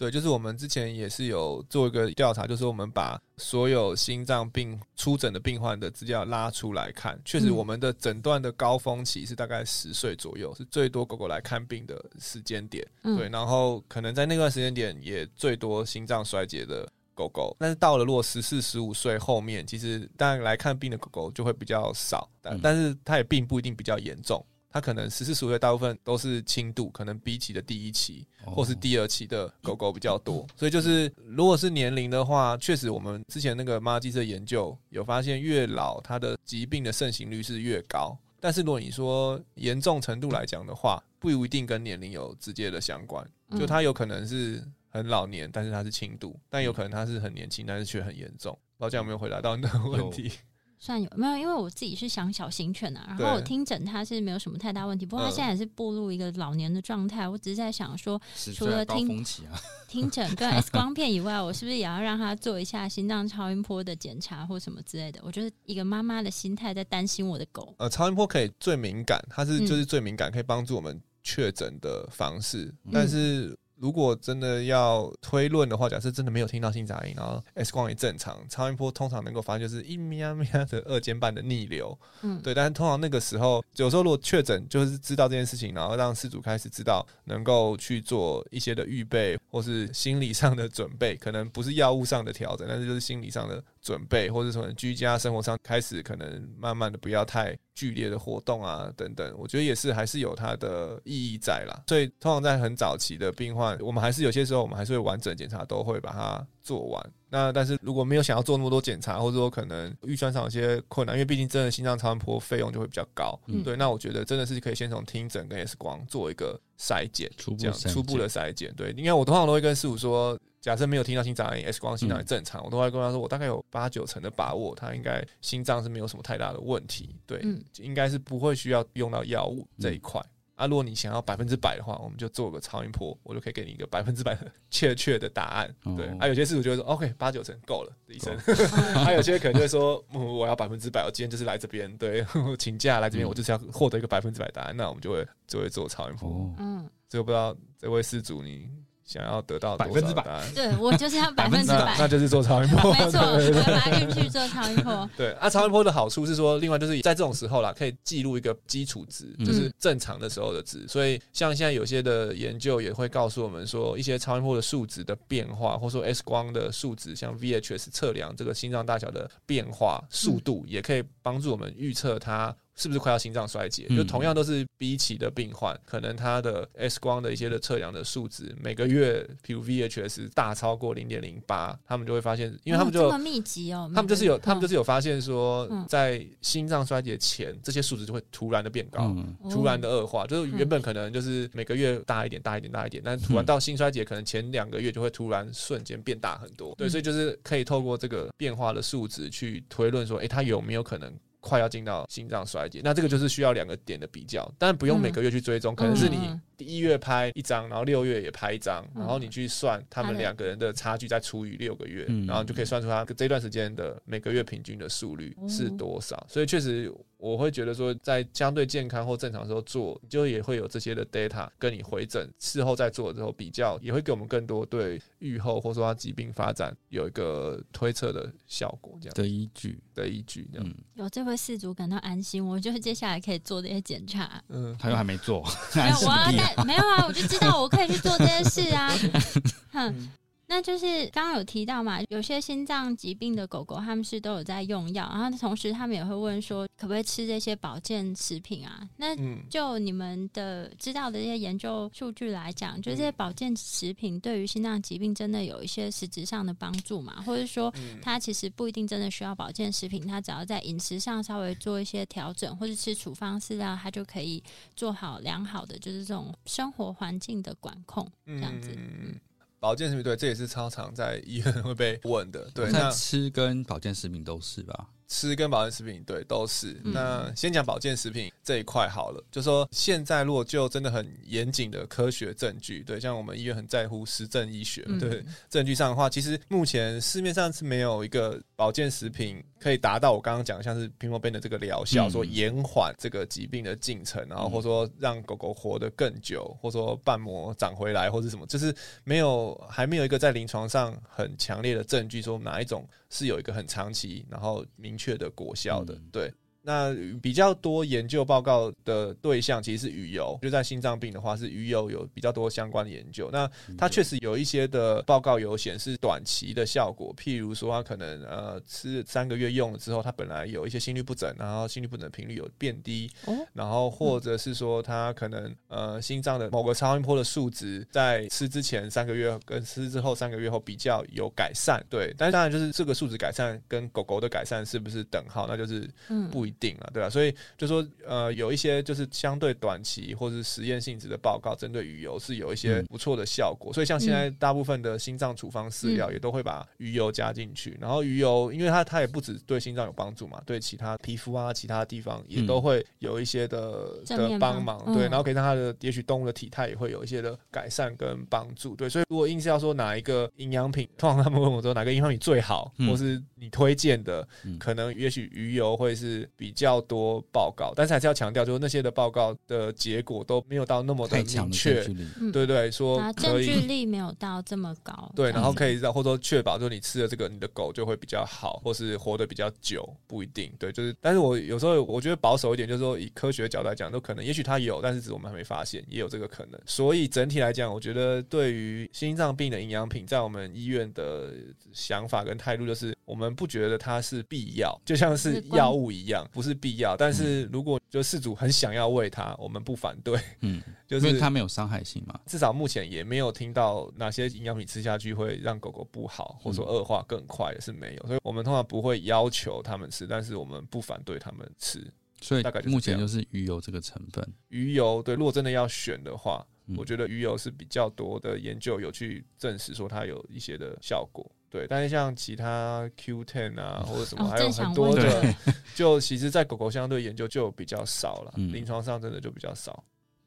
对，就是我们之前也是有做一个调查，就是我们把所有心脏病出诊的病患的资料拉出来看，确实嗯我们的诊断的高峰期是大概十岁左右，是最多狗狗来看病的时间点。嗯对，然后可能在那段时间点也最多心脏衰竭的狗狗，但是到了如果十四、十五岁后面，其实当然来看病的狗狗就会比较少，但、嗯但是它也并不一定比较严重。它可能十四、十五岁大部分都是轻度，可能 B 期的第一期哦或是第二期的狗狗比较多，所以就是如果是年龄的话，确实我们之前那个妈鸡的研究有发现，越老它的疾病的盛行率是越高。但是如果你说严重程度来讲的话，不一定跟年龄有直接的相关，嗯就它有可能是很老年，但是它是轻度，但有可能它是很年轻，但是却很严重。不知道这样有没有回答到你的问题？算有没有？因为我自己是想小型犬啊，然对后我听诊它是没有什么太大问题，不过它嗯现在也是步入一个老年的状态。我只是在想说，除了听峰期啊，听诊跟 X 光片以外，我是不是也要让它做一下心脏超音波的检查或什么之类的？我就是一个妈妈的心态在担心我的狗。呃，超音波可以最敏感，它是嗯就是最敏感，可以帮助我们确诊的方式。嗯但是如果真的要推论的话，假设真的没有听到心杂音，然后 X 光也正常，超音波通常能够发现就是一喵喵的二尖瓣的逆流。嗯，对，但是通常那个时候，有时候如果确诊，就是知道这件事情，然后让事主开始知道能够去做一些的预备，或是心理上的准备，可能不是药物上的调整，但是就是心理上的准备，或者从居家生活上开始，可能慢慢的不要太剧烈的活动啊，等等，我觉得也是还是有它的意义在啦。所以通常在很早期的病患，我们还是有些时候我们还是会完整检查都会把它做完。那但是如果没有想要做那么多检查，或者说可能预算上有些困难，因为毕竟真的心脏超声波费用就会比较高。嗯对，那我觉得真的是可以先从听诊跟 X 光做一个筛检，这样初步筛初步的筛检。对，因为我通常都会跟师傅说，假设没有听到心脏音，X 光心脏也正常，我都会跟他说，我大概有八九成的把握，他应该心脏是没有什么太大的问题。对，嗯应该是不会需要用到药物这一块。啊，如果你想要百分之百的话，我们就做个超音波，我就可以给你一个百分之百的确切的答案。对，哦啊，有些事主就会说，OK，八九成够了，医生。嗯还 有些可能就会说，嗯我要百分之百，我今天就是来这边，对，请假来这边，嗯我就是要获得一个百分之百答案，那我们就会就会做超音波。哦，嗯，这个不知道这位事主你想要得到百分之百？对我就是要百分之百，那就是做超音波，没错，我对对对要把它运去做超音波。对啊，超音波的好处是说，另外就是在这种时候啦，可以记录一个基础值，嗯就是正常的时候的值。所以像现在有些的研究也会告诉我们说，一些超音波的数值的变化，或者说 X 光的数值，像 VHS 测量这个心脏大小的变化速度，也可以帮助我们预测它。是不是快要心脏衰竭？嗯就同样都是 B 期的病患，可能他的 X 光的一些的测量的数值，每个月，譬如 VHS 大超过零点零八，他们就会发现，因为他们就哦这么密集哦，他们就是有，他们就是是有发现说嗯，在心脏衰竭前，这些数值就会突然的变高，嗯，突然的恶化。就是原本可能就是每个月大一点、大一点、大一点，但突然到心衰竭，可能前两个月就会突然瞬间变大很多。对，嗯所以就是可以透过这个变化的数值去推论说，诶，它有没有可能？快要进到心脏衰竭，那这个就是需要两个点的比较，但不用每个月去追踪，可能是你一月拍一张，然后六月也拍一张，嗯然后你去算他们两个人的差距，再除以六个月，嗯然后你就可以算出他这段时间的每个月平均的速率哦是多少。所以确实，我会觉得说，在相对健康或正常的时候做，你就也会有这些的 data 跟你回诊，事后再做之后比较，也会给我们更多对预后或者说他疾病发展有一个推测的效果，这样的依据，的依据。这样，嗯，有这位事主感到安心，我就接下来可以做这些检查。嗯，他又还没做，没有，我要安心个屁啊带没有啊，我就知道我可以去做这件事啊。哼，那就是刚刚有提到嘛，有些心脏疾病的狗狗，他们是都有在用药，然后同时他们也会问说，可不可以吃这些保健食品啊？那嗯，就你们的知道的这些研究数据来讲，就这些保健食品对于心脏疾病真的有一些实质上的帮助嘛？或者说，嗯它其实不一定真的需要保健食品，它只要在饮食上稍微做一些调整，或者吃处方饲料，它就可以做好良好的就是这种生活环境的管控，这样子。嗯，保健食品对，这也是超常在医院会被问的。对，那吃跟保健食品都是吧？吃跟保健食品对都是。嗯。那先讲保健食品这一块好了，就说现在如果就真的很严谨的科学证据，对，像我们医院很在乎实证医学，嗯。对证据上的话，其实目前市面上是没有一个保健食品可以达到我刚刚讲的像是平莫贝的这个疗效，嗯。说延缓这个疾病的进程，然后或者说让狗狗活得更久，或者说瓣膜长回来，或者什么，就是没有还没有一个在临床上很强烈的证据说哪一种是有一个很长期然后明确的果效的，嗯对。那比较多研究报告的对象其实是鱼油，就在心脏病的话是鱼油有比较多相关的研究。那它确实有一些的报告有显示短期的效果，譬如说它可能呃吃三个月用了之后，它本来有一些心律不整，然后心律不整的频率有变低，哦，然后或者是说它可能呃心脏的某个超音波的数值在吃之前三个月跟吃之后三个月后比较有改善，对，但是当然就是这个数值改善跟狗狗的改善是不是等号，那就是嗯，不一定了，对吧、所以就说呃有一些就是相对短期或是实验性质的报告，针对鱼油是有一些嗯。不错的效果，所以像现在大部分的心脏处方饲料嗯。也都会把鱼油加进去，然后鱼油因为它它也不止对心脏有帮助嘛，对其他皮肤啊其他地方也嗯都会有一些的的帮忙，对，然后可以让它的也许动物的体态也会有一些的改善跟帮助，对，所以如果硬是要说哪一个营养品，通常他们问我说哪个营养品最好，嗯。或是你推荐的，嗯。可能也许鱼油会是比较多报告，但是还是要强调，就是那些的报告的结果都没有到那么的明确对对，说证据。力没有到这么高，对，然后可以，以让或者说确保，就是你吃了这个，你的狗就会比较好，或是活得比较久，不一定。对，就是，但是我有时候我觉得保守一点，就是说以科学角度来讲，都可能，也许它有，但是只是我们还没发现，也有这个可能。所以整体来讲，我觉得对于心脏病的营养品，在我们医院的想法跟态度，就是我们不觉得它是必要，就像是药物一样，不是必要。但是如果就事主很想要喂它，我们不反对，嗯，就是因为它没有伤害性嘛，至少目前也没有听到哪些营养品吃下去会让狗狗不好，或者说恶化更快的是没有，所以我们通常不会要求他们吃，但是我们不反对他们吃所以大概目前就是鱼油这个成分，鱼油。对，如果真的要选的话，嗯我觉得鱼油是比较多的研究有去证实说它有一些的效果。对，但是像其他 Q10 啊或者什么，哦还有很多的对，就其实，在狗狗相对研究就比较少了，嗯临床上真的就比较少。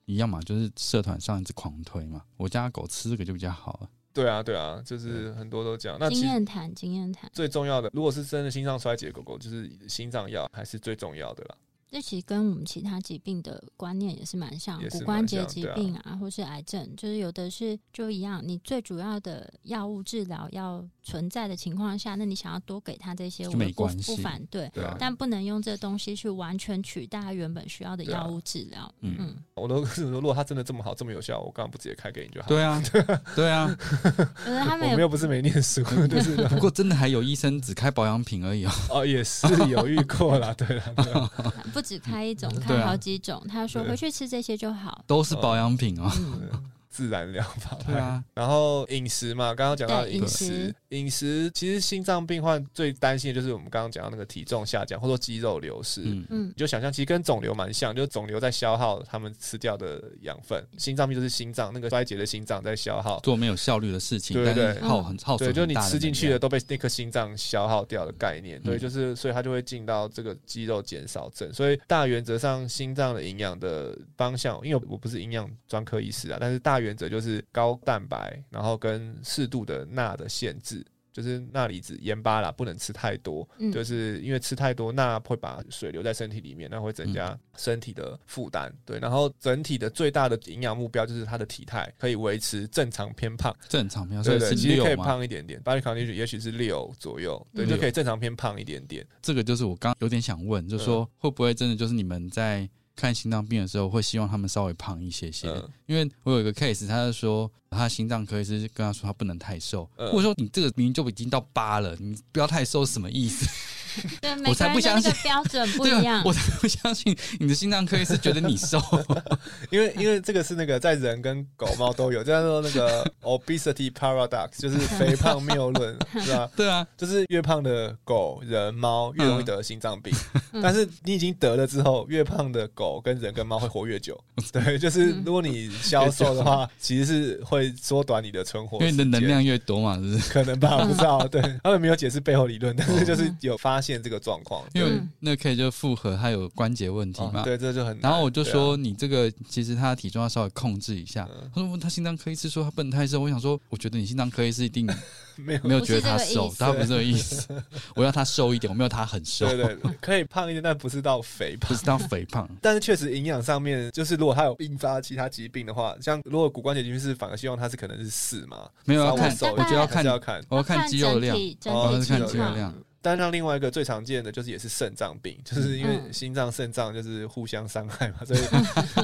一样嘛，就是社团上一直狂推嘛，我家狗吃这个就比较好了，对啊，对啊，就是很多都这样。那其经实验谈，经验谈，最重要的，如果是真的心脏衰竭的狗狗，就是心脏药还是最重要的啦。这其实跟我们其他疾病的观念也是蛮像骨关节疾病啊，或是癌症，就是有的是就一样，你最主要的药物治疗要存在的情况下，那你想要多给他这些，我们不没关系不反对，对啊，但不能用这东西去完全取代他原本需要的对啊药物治疗。嗯嗯，我都是说，如果他真的这么好，这么有效，我干嘛不直接开给你就好？对啊，对啊，可是他们我们又不是没念书，就是不过真的还有医生只开保养品而已哦，哦，也是有遇过啦，对了，对 只开一种，开啊好几种。他说回去吃这些就好。都是保养品哦，嗯，自然疗法。对啊，然后饮食嘛，刚刚讲到饮食。饮食，其实心脏病患最担心的就是我们刚刚讲到那个体重下降，或者说肌肉流失。嗯，嗯。你就想象，其实跟肿瘤蛮像，就是肿瘤在消耗他们吃掉的养分，心脏病就是心脏那个衰竭的心脏在消耗，做没有效率的事情，对对耗很耗损对，就你吃进去的都被那颗心脏消耗掉的概念，对，嗯。就是所以它就会进到这个肌肉减少症。所以大原则上，心脏的营养的方向，因为我不是营养专科医师啊，但是大原则就是高蛋白，然后跟适度的钠的限制。就是钠离子、盐巴啦，不能吃太多，嗯就是因为吃太多钠会把水留在身体里面，那会增加身体的负担。对，然后整体的最大的营养目标就是它的体态可以维持正常偏胖。正常偏胖，所对对，以其实可以，胖一点点，body condition 也许是六左右，对，嗯就可以正常偏胖一点点。这个就是我刚有点想问，就是说会不会真的就是你们在看心脏病的时候，会希望他们稍微胖一些些？嗯因为我有一个 case，他是说他心脏科医师跟他说他不能太瘦，嗯或者说你这个明明就已经到八了，你不要太瘦什么意思？对，每我才个人的那不相信个标准 不一样。我才不相信你的心脏科医师觉得你瘦。因为因为这个是那个在人跟狗猫都有，叫做那个 obesity paradox，就是肥胖谬论，是吧？对啊，就是越胖的狗、人、猫越容易得心脏病，嗯但是你已经得了之后，越胖的狗跟人跟猫会活越久。对，就是嗯如果你消瘦的话，其实是会缩短你的存活因为。你的能量越多嘛，是不是？可能吧，我不知道。对他们没有解释背后理论，但是就是有发现这个状况，因为嗯那个 K 就复合，他有关节问题嘛。哦对，这就很难。然后我就说，你这个其实他的体重要稍微控制一下。嗯他说他心脏科医师说他不能太瘦，我想说，我觉得你心脏科医师一定 没有没有觉得他瘦，他不是这个意思。我要他瘦一点，我没有他很瘦，对对，对 可以胖一点，但不是到肥胖不。是到肥胖。但是确实营养上面，就是如果他有并发其他疾病的话，像如果骨关节疾病是反而希望他是可能是四嘛，没有要看，我觉得要看要看。我要看肌肉量。我要是看肌肉量但让另外一个最常见的就是也是肾脏病，就是因为嗯。心脏、肾脏就是互相伤害嘛，所以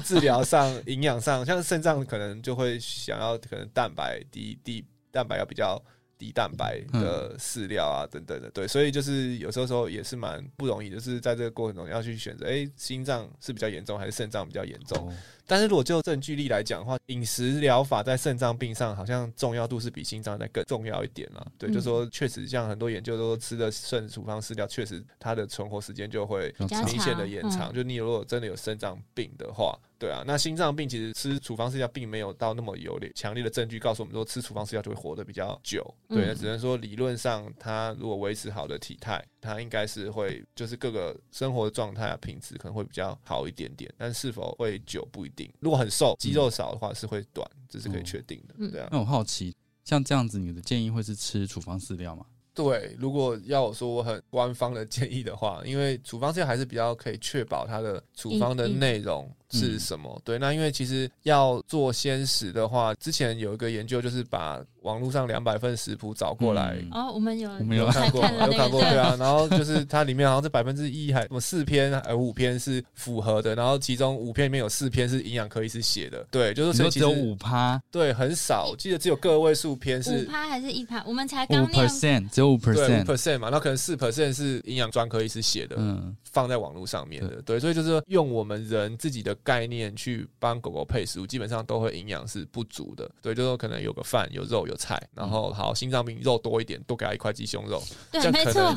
治疗上、营养上，像肾脏可能就会想要可能蛋白低低蛋白要比较低蛋白的饲料啊等等的，对，所以就是有时候时候也是蛮不容易，就是在这个过程中要去选择，哎、心脏是比较严重还是肾脏比较严重？哦但是如果就证据力来讲的话，饮食疗法在肾脏病上好像重要度是比心脏再更重要一点了。对，嗯就说确实像很多研究都吃的肾处方饲料，确实它的存活时间就会明显的延长。嗯就你如果真的有肾脏病的话，对啊，那心脏病其实吃处方饲料并没有到那么有力强烈的证据告诉我们说吃处方饲料就会活得比较久。对，嗯那只能说理论上它如果维持好的体态，它应该是会就是各个生活的状态啊品质可能会比较好一点点，但是否会久不一定。如果很瘦，肌肉少的话是会短，这是可以确定的。嗯对啊，那我好奇，像这样子，你的建议会是吃处方饲料吗？对，如果要我说我很官方的建议的话，因为处方饲料还是比较可以确保它的处方的内容是什么。对，那因为其实要做鲜食的话，之前有一个研究就是把网络上两百份食谱找过来。嗯哦，我们有我们有看过，看那个有看过，对啊。然后就是它里面好像是百分之一还什么四篇还五篇是符合的，然后其中五篇里面有四篇是营养科医师写的，对，就是你说只有所以其实五趴，对很少，记得只有个位数篇五是趴还是一趴？我们才五刚念 percent，只有五 percent。percent 嘛，那可能四 percent 是营养专科医师写的，嗯，放在网络上面的，对，所以就是用我们人自己的概念去帮狗狗配食物，基本上都会营养是不足的，对，就是说可能有个饭、有肉、有菜，然后好心脏病肉多一点，多给它一块鸡胸肉，这可能，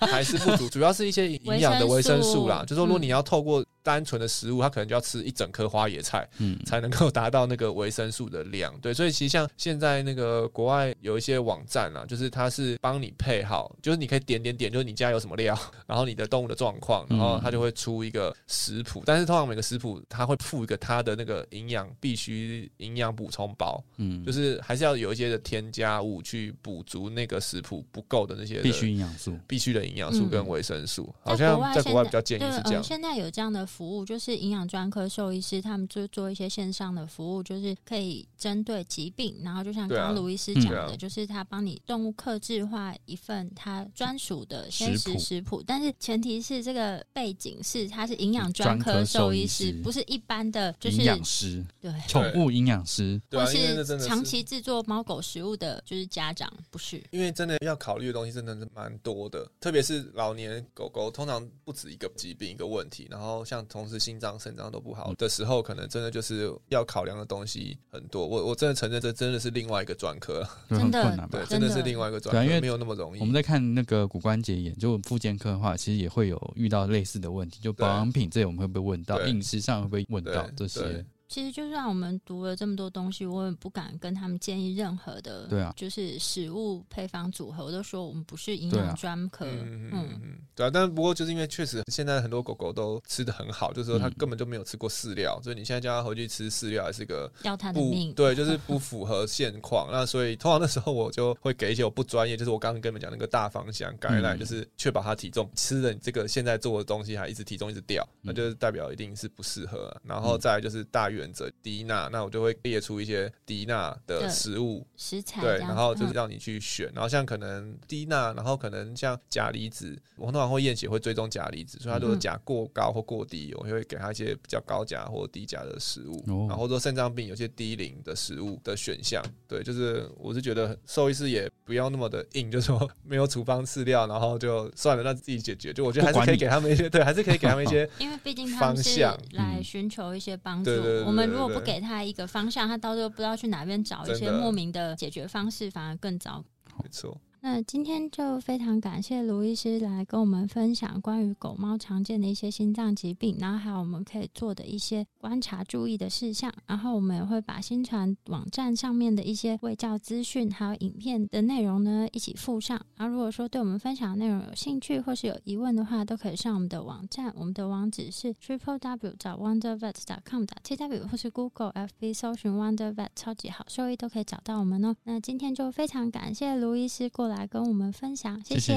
还是不足，主要是一些营养的维维生素。啦，就说如果嗯你要透过单纯的食物，它可能就要吃一整颗花野菜，嗯，才能够达到那个维生素的量。对，所以其实像现在那个国外有一些网站啊，就是它是帮你配好，就是你可以点点点，就是你家有什么料，然后你的动物的状况，然后它就会出一个食谱。但是通常每个食谱它会附一个它的那个营养必须营养补充包，嗯，就是还是要有一些的添加物去补足那个食谱不够的那些的必须营养素。必须的营养素跟嗯维生素。在好像国外在国外比较建议，是这样呃，。现在有这样的服务，就是营养专科兽医师他们就做一些线上的服务，就是可以针对疾病，然后就像刚刚卢医师嗯讲的，就是他帮你动物克制化一份他专属的鲜食食谱，但是前提是这个背景是他是营养专科兽医师师，不是一般的，就是营养师、对。宠物营养师，对啊，或是长期制作猫狗食物的，就是家长，不是？因为真的要考虑的东西真的是蛮多的，特别是老年狗狗，通常不止一个疾病一个问题，然后像同时心脏、肾脏都不好的时候，可能真的就是要考量的东西很多。我我真的承认，这真的是另外一个专科，真的困难吧对，？真的是另外一个专对啊因为科，没有那么容易我。们在看那个骨关节炎，就复健科的话，其实也会有遇到类似的问题，就保养品这我们会不会问到，对饮食上会不会问到对这些对？其实就算我们读了这么多东西，我也不敢跟他们建议任何的，对啊就是食物配方组合，我都说我们不是营养专科，嗯嗯嗯嗯，对啊，但不过就是因为确实现在很多狗狗都吃的很好，就是说它嗯。根本就没有吃过饲料，所以你现在叫它回去吃饲料，还是个要它的命，对，就是不符合现况。那所以通常那时候我就会给一些我不专业，就是我刚刚跟你们讲那个大方向改来，嗯就是确保它体重吃的你这个现在做的东西还一直体重一直掉，那就是代表一定是不适合啊。然后再来就是大原则低钠，那我就会列出一些低钠的食物。食材对，然后就是嗯让你去选，然后像可能低钠，然后可能像钾离子，我通常会验血会追踪钾离子，所以它如果嗯钾过高或过低，我会给他一些比较高钾或低钾的食物，哦然后说肾脏病有些低磷的食物的选项，对，就是我是觉得兽医师也不要那么的硬，就说 没有处方饲料，然后就算了，那自己解决，就我觉得还是可以给他们一些，对，还是可以给他们一些 因为毕竟他方们是来寻求一些帮助。对对对我们如果不给他一个方向，他到时候不知道去哪边找一些莫名的解决方式，反而更糟。没错，那今天就非常感谢卢医师来跟我们分享关于狗猫常见的一些心脏疾病，然后还有我们可以做的一些观察注意的事项。然后我们也会把新传网站上面的一些卫教资讯还有影片的内容呢一起附上。然后如果说对我们分享的内容有兴趣或是有疑问的话，都可以上我们的网站，我们的网址是 triple w 找 wondervet com 打 t w 或是 Google FB 搜寻 Wondervet 超级好兽医都可以找到我们哦。那今天就非常感谢卢医师过来跟我们分享，谢谢，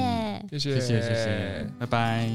谢谢，谢谢，谢谢。拜拜。